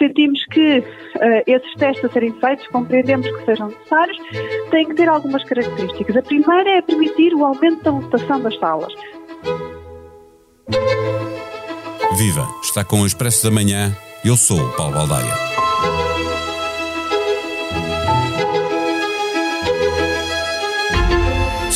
sentimos que uh, esses testes a serem feitos, compreendemos que sejam necessários, têm que ter algumas características. A primeira é permitir o aumento da lotação das salas. Viva! Está com o Expresso da Manhã. Eu sou o Paulo Baldaia.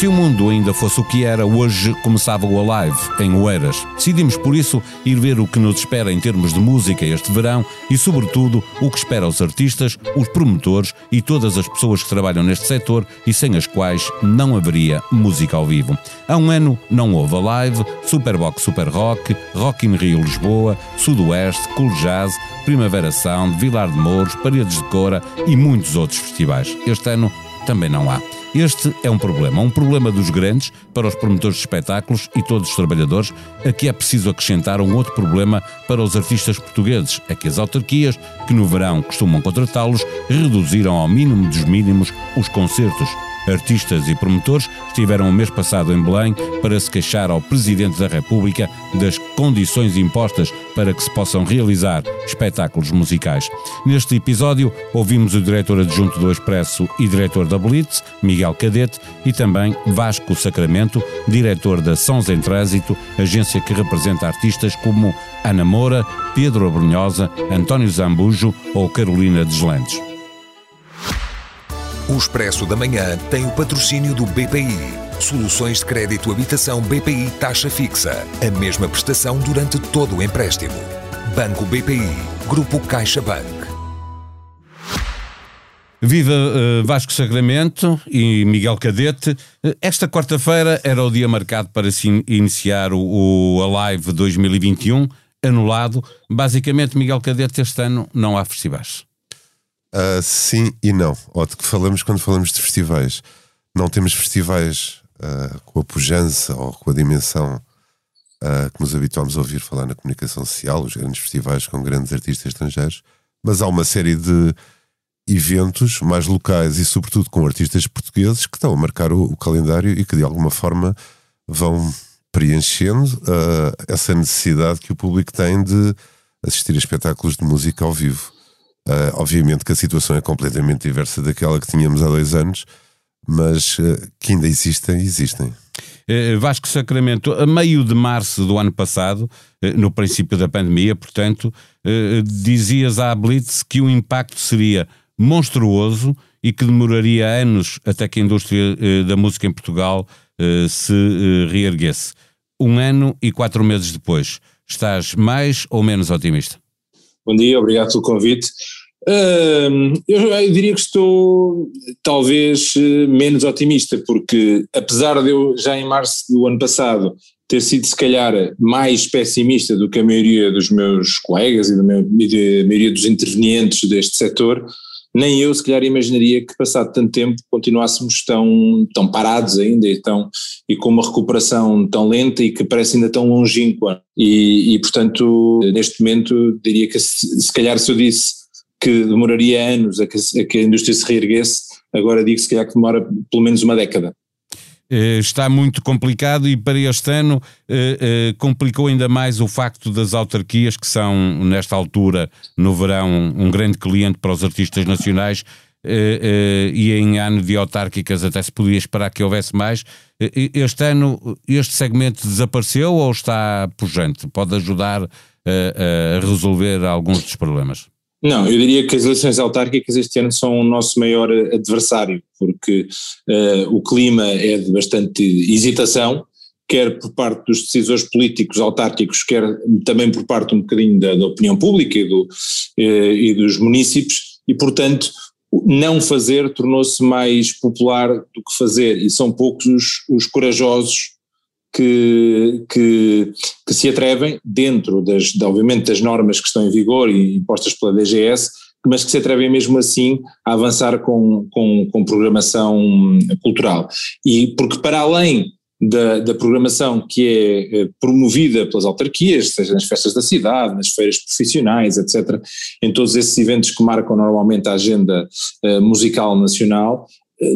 Se o mundo ainda fosse o que era, hoje começava o Alive, em Oeiras. Decidimos, por isso, ir ver o que nos espera em termos de música este verão e, sobretudo, o que espera os artistas, os promotores e todas as pessoas que trabalham neste setor e sem as quais não haveria música ao vivo. Há um ano não houve Alive, Superbox Super Rock, Rock in Rio Lisboa, Sudoeste, Cool Jazz, Primavera Sound, Vilar de Mouros, Paredes de Cora e muitos outros festivais. Este ano também não há. Este é um problema, um problema dos grandes para os promotores de espetáculos e todos os trabalhadores. Aqui é preciso acrescentar um outro problema para os artistas portugueses, é que as autarquias, que no verão costumam contratá-los, reduziram ao mínimo dos mínimos os concertos Artistas e promotores estiveram o mês passado em Belém para se queixar ao Presidente da República das condições impostas para que se possam realizar espetáculos musicais. Neste episódio, ouvimos o diretor adjunto do Expresso e diretor da Blitz, Miguel Cadete, e também Vasco Sacramento, diretor da Sons em Trânsito, agência que representa artistas como Ana Moura, Pedro Abrunhosa, António Zambujo ou Carolina Deslandes. O Expresso da Manhã tem o patrocínio do BPI. Soluções de crédito habitação BPI taxa fixa. A mesma prestação durante todo o empréstimo. Banco BPI. Grupo CaixaBank. Viva uh, Vasco Sacramento e Miguel Cadete. Eh, esta quarta-feira era o dia marcado para se iniciar o, o Alive 2021, anulado. Basicamente, Miguel Cadete, este ano não há festivais. Uh, sim e não. De que falamos quando falamos de festivais. Não temos festivais uh, com a pujança ou com a dimensão uh, que nos habituámos a ouvir falar na comunicação social, os grandes festivais com grandes artistas estrangeiros, mas há uma série de eventos mais locais e, sobretudo, com artistas portugueses que estão a marcar o, o calendário e que, de alguma forma, vão preenchendo essa necessidade que o público tem de assistir a espetáculos de música ao vivo. Uh, obviamente que a situação é completamente diversa daquela que tínhamos há dois anos, mas uh, que ainda existem, existem. Uh, Vasco Sacramento, a meio de março do ano passado, no princípio da pandemia, portanto, dizias à Blitz que o impacto seria monstruoso e que demoraria anos até que a indústria da música em Portugal se reerguesse. Um ano e quatro meses depois, estás mais ou menos otimista? Bom dia, obrigado pelo convite. Eu, diria que estou talvez eh, menos otimista, porque apesar de eu já em março do ano passado ter sido se calhar mais pessimista do que a maioria dos meus colegas e da maioria dos intervenientes deste setor, nem eu se calhar imaginaria que passado tanto tempo continuássemos tão, tão parados ainda e, tão, e com uma recuperação tão lenta e que parece ainda tão longínqua e, e portanto neste momento diria que se, se calhar se eu disse que demoraria anos a que, a que a indústria se reerguesse, agora digo se calhar que demora pelo menos uma década. Eh, está muito complicado e para este ano eh, eh, complicou ainda mais o facto das autarquias, que são, nesta altura, no verão, um grande cliente para os artistas nacionais. e em ano de autárquicas até se podia esperar que houvesse mais. este ano, este segmento desapareceu ou está pujante? Pode ajudar a resolver alguns dos problemas? Não, eu diria que as eleições autárquicas este ano são o nosso maior adversário, porque uh, o clima é de bastante hesitação, quer por parte dos decisores políticos autárquicos, quer também por parte um bocadinho da, da opinião pública e, do, uh, e dos municípios, e portanto não fazer tornou-se mais popular do que fazer, e são poucos os, os corajosos que, que, que se atrevem, dentro das, de, obviamente das normas que estão em vigor e impostas pela DGS, mas que se atrevem mesmo assim a avançar com, com, com programação cultural. E porque para além da, da, programação que é eh, promovida pelas autarquias, seja nas festas da cidade, nas feiras profissionais, etc., em todos esses eventos que marcam normalmente a agenda uh, musical nacional,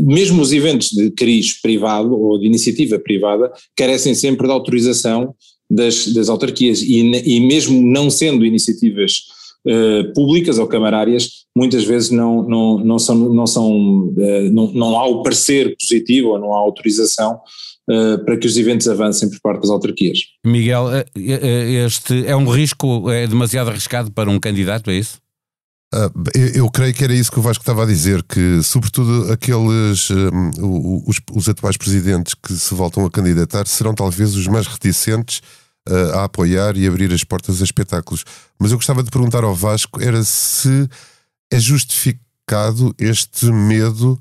mesmo os eventos de cariz privado ou de iniciativa privada carecem sempre da autorização das, das autarquias e, e mesmo não sendo iniciativas uh, públicas ou camarárias, muitas vezes não, não, não, são, não, são, uh, não, não há o parecer positivo ou não há autorização uh, para que os eventos avancem por parte das autarquias. Miguel, este é um risco, é demasiado arriscado para um candidato, é isso? Uh, eu, eu, creio que era isso que o Vasco estava a dizer, que sobretudo aqueles um, os, os, atuais presidentes que se voltam a candidatar serão talvez os mais reticentes uh, a apoiar e abrir as portas a espetáculos. Mas eu gostava de perguntar ao Vasco era se é justificado este medo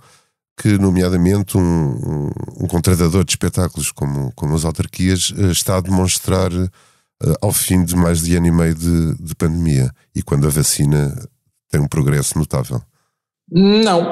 que, nomeadamente, um, um, contratador de espetáculos como, como as autarquias uh, está a demonstrar ao fim de mais de ano e meio de, de pandemia e quando a vacina tem um progresso notável. Não,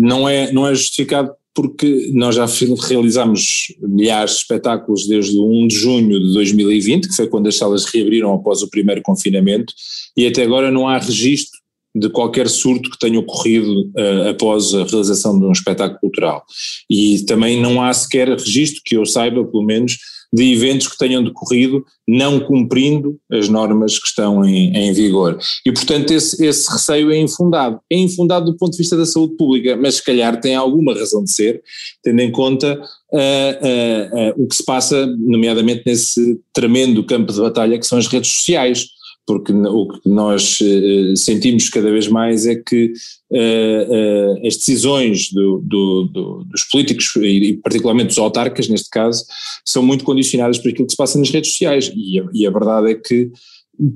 não é, não é justificado porque nós já realizamos milhares de espetáculos desde o 1 de junho de 2020, que foi quando as salas reabriram após o primeiro confinamento, e até agora não há registro de qualquer surto que tenha ocorrido uh, após a realização de um espetáculo cultural. E também não há sequer registro, que eu saiba, pelo menos, de eventos que tenham decorrido não cumprindo as normas que estão em, em vigor. E, portanto, esse, esse, receio é infundado. É infundado do ponto de vista da saúde pública, mas se calhar tem alguma razão de ser, tendo em conta uh, uh, uh, o que se passa, nomeadamente nesse tremendo campo de batalha que são as redes sociais porque o que nós uh, sentimos cada vez mais é que uh, uh, as decisões do, do, do, dos políticos, e particularmente dos autarcas, neste caso, são muito condicionadas por aquilo que se passa nas redes sociais. E a, e a verdade é que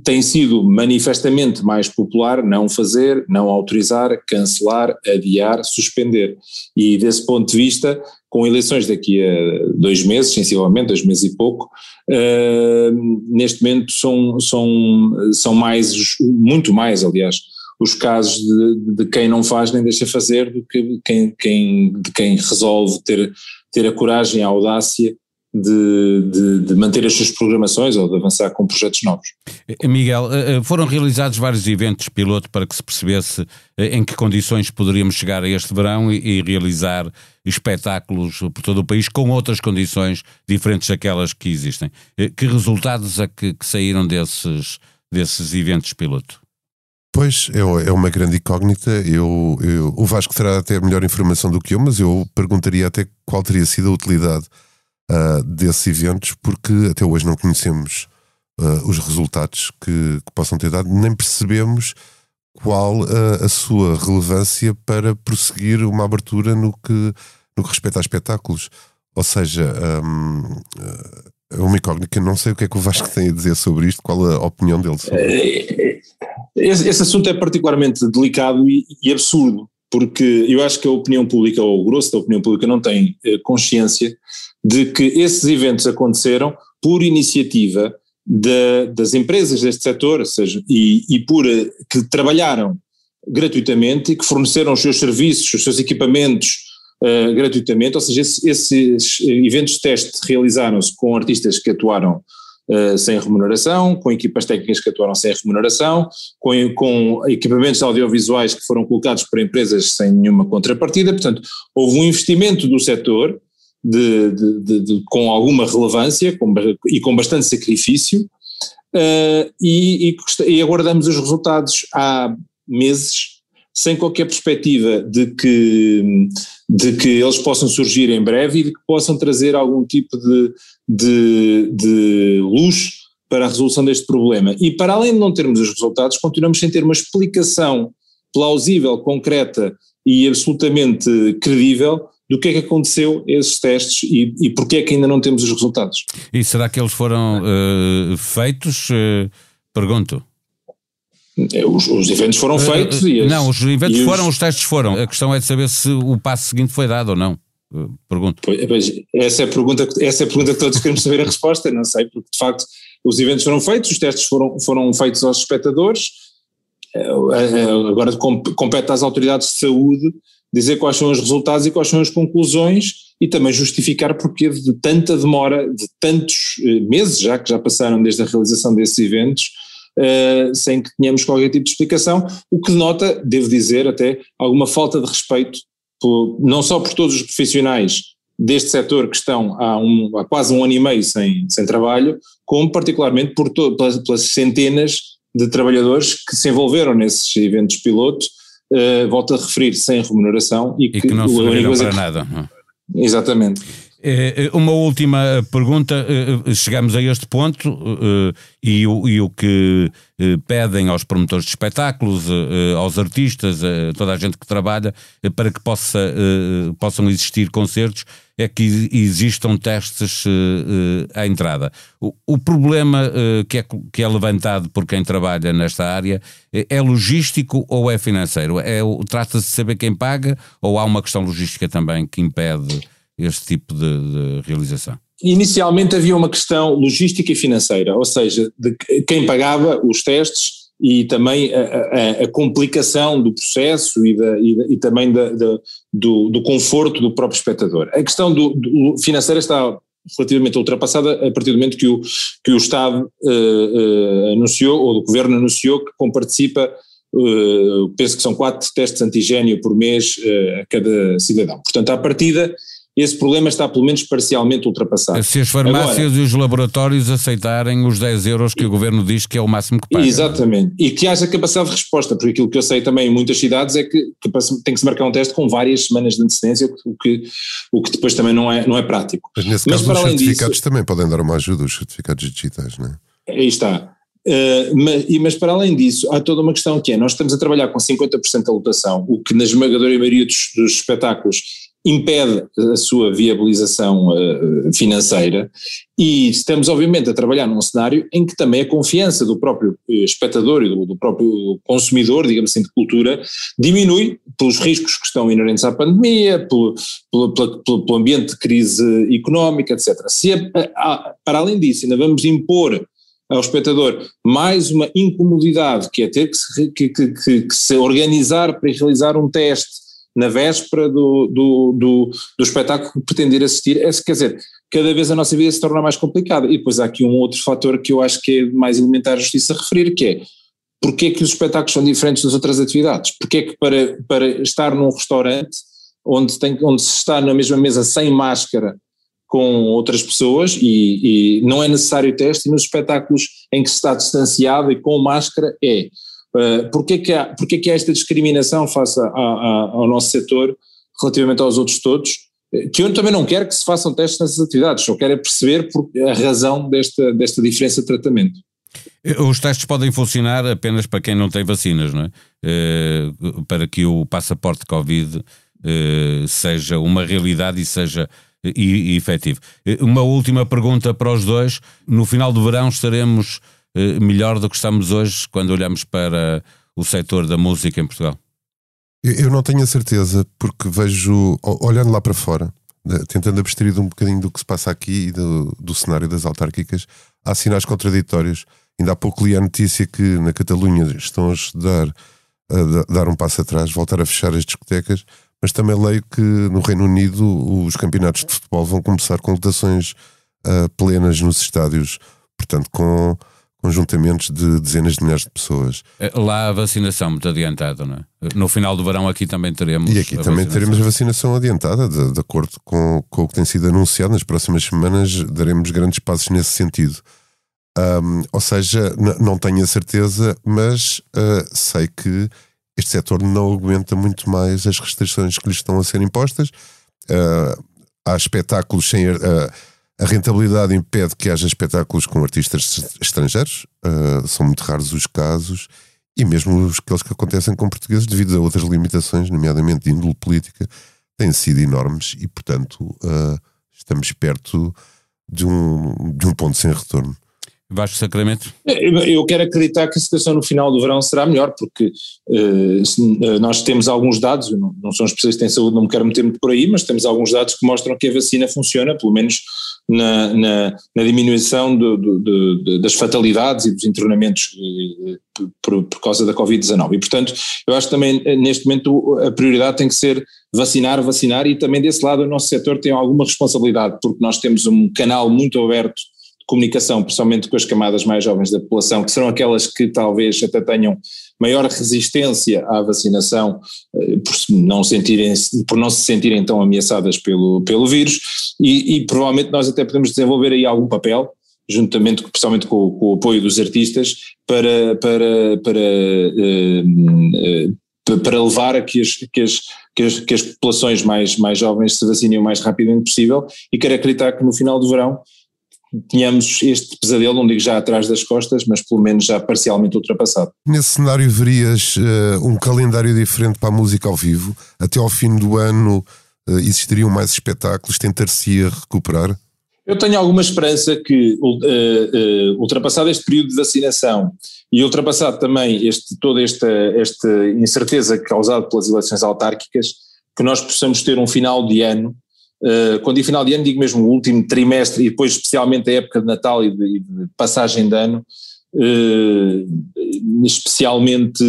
tem sido manifestamente mais popular não fazer, não autorizar, cancelar, adiar, suspender. E desse ponto de vista, com eleições daqui a dois meses, sensivelmente, dois meses e pouco, uh, neste momento são, são, são mais, muito mais, aliás, os casos de, de, quem não faz nem deixa fazer do que quem, quem, de quem resolve ter, ter a coragem, a audácia de, de, de, manter as suas programações ou de avançar com projetos novos. Eh, Miguel, eh, foram realizados vários eventos piloto para que se percebesse em que condições poderíamos chegar a este verão e, e realizar espetáculos por todo o país com outras condições diferentes daquelas que existem. Que resultados é que, que saíram desses, desses eventos piloto? Pois, é, é uma grande incógnita. Eu, eu, o Vasco terá até melhor informação do que eu, mas eu perguntaria até qual teria sido a utilidade uh, desses eventos, porque até hoje não conhecemos uh, os resultados que, que, possam ter dado, nem percebemos qual uh, a sua relevância para prosseguir uma abertura no que, no que respeita a espetáculos. Ou seja, um, é uma incógnita, não sei o que é que o Vasco tem a dizer sobre isto, qual a opinião dele sobre é, esse, esse assunto é particularmente delicado e, e, absurdo, porque eu acho que a opinião pública, ou o grosso da opinião pública, não tem eh, consciência de que esses eventos aconteceram por iniciativa de, das empresas deste setor, ou seja, e, e por eh, que trabalharam gratuitamente e que forneceram os seus serviços, os seus equipamentos uh, gratuitamente, ou seja, esses, esses eventos de teste realizaram-se com artistas que atuaram Uh, sem remuneração, com equipas técnicas que atuaram sem remuneração, com, com, equipamentos audiovisuais que foram colocados por empresas sem nenhuma contrapartida, portanto, houve um investimento do setor de, de, de, com alguma relevância com, e com bastante sacrifício, uh, e, e, e aguardamos os resultados há meses sem qualquer perspectiva de que, de que eles possam surgir em breve e de que possam trazer algum tipo de, de, de luz para a resolução deste problema. E para além de não termos os resultados, continuamos sem ter uma explicação plausível, concreta e absolutamente credível do que é que aconteceu esses testes e, e porque é que ainda não temos os resultados. E será que eles foram uh, feitos? Uh, pergunto. É, os, os, eventos foram feitos uh, e Não, os eventos foram, os... os testes foram. A questão é de saber se o passo seguinte foi dado ou não. Pergunto. Pois, essa, é a pergunta, essa é a pergunta que todos queremos saber a resposta, não sei, porque de facto os eventos foram feitos, os testes foram, foram feitos aos espectadores, agora compete às autoridades de saúde dizer quais são os resultados e quais são as conclusões e também justificar porque de tanta demora, de tantos eh, meses já que já passaram desde a realização desses eventos, Uh, sem que tenhamos qualquer tipo de explicação, o que denota, devo dizer até, alguma falta de respeito, por, não só por todos os profissionais deste setor que estão há, um, há quase um ano e meio sem, sem trabalho, como particularmente por pelas, pelas centenas de trabalhadores que se envolveram nesses eventos piloto, uh, volto a referir, sem remuneração e, e que, que, não serviram para que, nada. Exatamente. Eh, uma última pergunta, chegamos a este ponto e o, e o que pedem aos promotores de espetáculos, aos artistas, a toda a gente que trabalha, para que possa, possam existir concertos, é que existam testes à entrada. O, o problema que, é, que é levantado por quem trabalha nesta área é logístico ou é financeiro? É, Trata-se de saber quem paga ou há uma questão logística também que impede este tipo de, de realização? Inicialmente havia uma questão logística e financeira, ou seja, de quem pagava os testes e também a, a, a complicação do processo e, da, e, e também da, da, do, do, conforto do próprio espectador. A questão do, do, financeira está relativamente ultrapassada a partir do momento que o, que o Estado uh, uh, anunciou, ou o Governo anunciou que comparticipa Uh, penso que são quatro testes antigênio por mês uh, a cada cidadão. Portanto, à partida, esse problema está pelo menos parcialmente ultrapassado. Se as farmácias Agora, e os laboratórios aceitarem os 10 euros que o governo diz que é o máximo que paga. Exatamente, e que haja capacidade de resposta, porque aquilo que eu sei também em muitas cidades é que, que tem que se marcar um teste com várias semanas de antecedência, o que, o que depois também não é, não é prático. Mas nesse mas caso os certificados disso, também podem dar uma ajuda, os certificados digitais, não é? Aí está. Uh, mas, mas, para além disso, há toda uma questão que é, nós estamos a trabalhar com 50% da lotação, o que na esmagadora maioria dos, dos espetáculos impede a sua viabilização uh, financeira e estamos obviamente a trabalhar num cenário em que também a confiança do próprio eh, espectador e do, próprio consumidor, digamos assim, de cultura, diminui pelos riscos que estão inerentes à pandemia, pelo, pelo, pelo, pelo ambiente de crise económica, etc. Se para além disso ainda vamos impor ao espectador mais uma incomodidade que é ter que se, que, que, que se organizar para realizar um teste na véspera do, do, do, do espetáculo que pretender assistir, é, quer dizer, cada vez a nossa vida se torna mais complicada. E depois há aqui um outro fator que eu acho que é mais elementar a justiça referir, que é porque é que os espetáculos são diferentes das outras atividades? Porque é que para, para estar num restaurante onde, tem, onde se está na mesma mesa sem máscara com outras pessoas e, e não é necessário teste, e nos espetáculos em que se está distanciado e com máscara é. Uh, porquê, que há, porquê que há esta discriminação face a, a, ao nosso setor relativamente aos outros todos? Eh, que eu também não quero que se façam testes nessas atividades, só quero é perceber por, a razão desta, desta diferença de tratamento. Eh, os testes podem funcionar apenas para quem não tem vacinas, não é? para que o passaporte Covid seja uma realidade e seja e, e efetivo. Uma última pergunta para os dois. No final do verão estaremos eh, melhor do que estamos hoje quando olhamos para o setor da música em Portugal? Eu não tenho a certeza, porque vejo, olhando lá para fora, tentando abstrair um bocadinho do que se passa aqui e do, do cenário das autárquicas, há sinais contraditórios. Ainda há pouco li a notícia que na Catalunha estão a estudar a dar um passo atrás, voltar a fechar as discotecas, mas também leio que no Reino Unido os campeonatos de futebol vão começar com lotações uh, plenas nos estádios, portanto, com conjuntamentos de dezenas de milhares de pessoas. É, lá a vacinação muito adiantada, não é? No final do verão aqui também teremos. E aqui também vacinação. teremos a vacinação adiantada, de, de acordo com, com, o que tem sido anunciado. Nas próximas semanas daremos grandes passos nesse sentido. Um, ou seja, não tenho a certeza, mas uh, sei que este setor não aguenta muito mais as restrições que lhe estão a ser impostas. Uh, há espetáculos sem. Uh, a rentabilidade impede que haja espetáculos com artistas estrangeiros, uh, são muito raros os casos, e mesmo os, aqueles que acontecem com portugueses, devido a outras limitações, nomeadamente de índole política, têm sido enormes e, portanto, uh, estamos perto de um, de um ponto sem retorno. Vasco Sacramento? Eu quero acreditar que a situação no final do verão será melhor, porque uh, nós temos alguns dados, não, não sou um especialista em saúde, não me quero meter muito por aí, mas temos alguns dados que mostram que a vacina funciona, pelo menos na, na, na diminuição do, do, do, das fatalidades e dos internamentos eh, por, por causa da Covid-19. E, portanto, eu acho que também neste momento a prioridade tem que ser vacinar, vacinar, e também desse lado o nosso setor tem alguma responsabilidade, porque nós temos um canal muito aberto comunicação, principalmente com as camadas mais jovens da população, que serão aquelas que talvez até tenham maior resistência à vacinação eh, por não, sentirem, por não se sentirem tão ameaçadas pelo, pelo vírus. E, e, provavelmente nós até podemos desenvolver aí algum papel juntamente, principalmente com, com, o apoio dos artistas, para, para, para, uh, uh, para levar a que as, que as, que as, que as populações mais, mais jovens se vacinem o mais rapidamente possível. E quero acreditar que no final do verão tínhamos este pesadelo, não digo já atrás das costas, mas pelo menos já parcialmente ultrapassado. Nesse cenário verias uh, um calendário diferente para a música ao vivo? Até ao fim do ano uh, existiriam mais espetáculos? Tentar-se-ia recuperar? Eu tenho alguma esperança que, uh, ultrapassado este período de vacinação e ultrapassado também este, toda esta, esta incerteza causada pelas eleições autárquicas, que nós possamos ter um final de ano, quando digo final de ano digo mesmo o último trimestre e depois especialmente a época de Natal e de, de passagem de ano, especialmente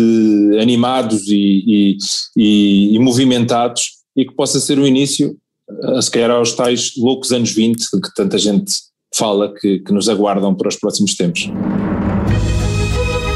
animados e, e, e, movimentados e que possa ser o início se calhar aos tais loucos anos 20 que tanta gente fala que, que nos aguardam para os próximos tempos.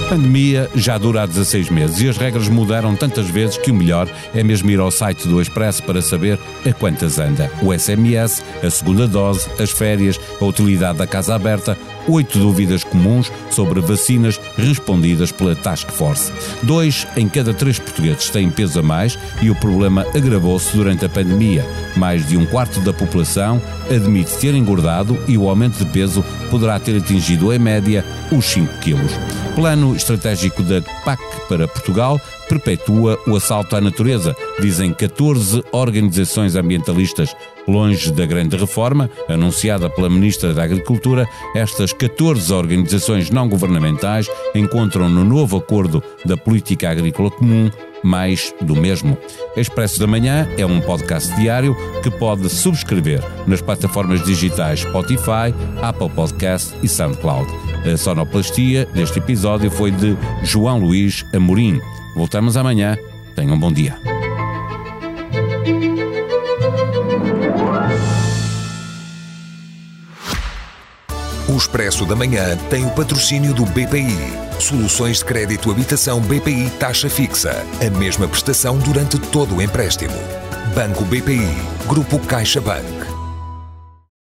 A pandemia já dura há 16 meses e as regras mudaram tantas vezes que o melhor é mesmo ir ao site do Expresso para saber a quantas anda. O SMS, a segunda dose, as férias, a utilidade da casa aberta, oito dúvidas comuns sobre vacinas respondidas pela Task Force. Dois em cada três portugueses têm peso a mais e o problema agravou-se durante a pandemia. Mais de um quarto da população admite ter engordado e o aumento de peso poderá ter atingido, em média, os 5 quilos. Plano estratégico da PAC para Portugal perpetua o assalto à natureza, dizem 14 organizações ambientalistas. Longe da grande reforma, anunciada pela Ministra da Agricultura, estas 14 organizações não governamentais encontram no novo acordo da Política Agrícola Comum mais do mesmo. Expresso da Manhã é um podcast diário que pode subscrever nas plataformas digitais Spotify, Apple Podcast e SoundCloud. A sonoplastia deste episódio foi de João Luís Amorim. Voltamos amanhã. Tenham um bom dia. O Expresso da Manhã tem o patrocínio do BPI. Soluções de crédito habitação BPI taxa fixa. A mesma prestação durante todo o empréstimo. Banco BPI. Grupo CaixaBank.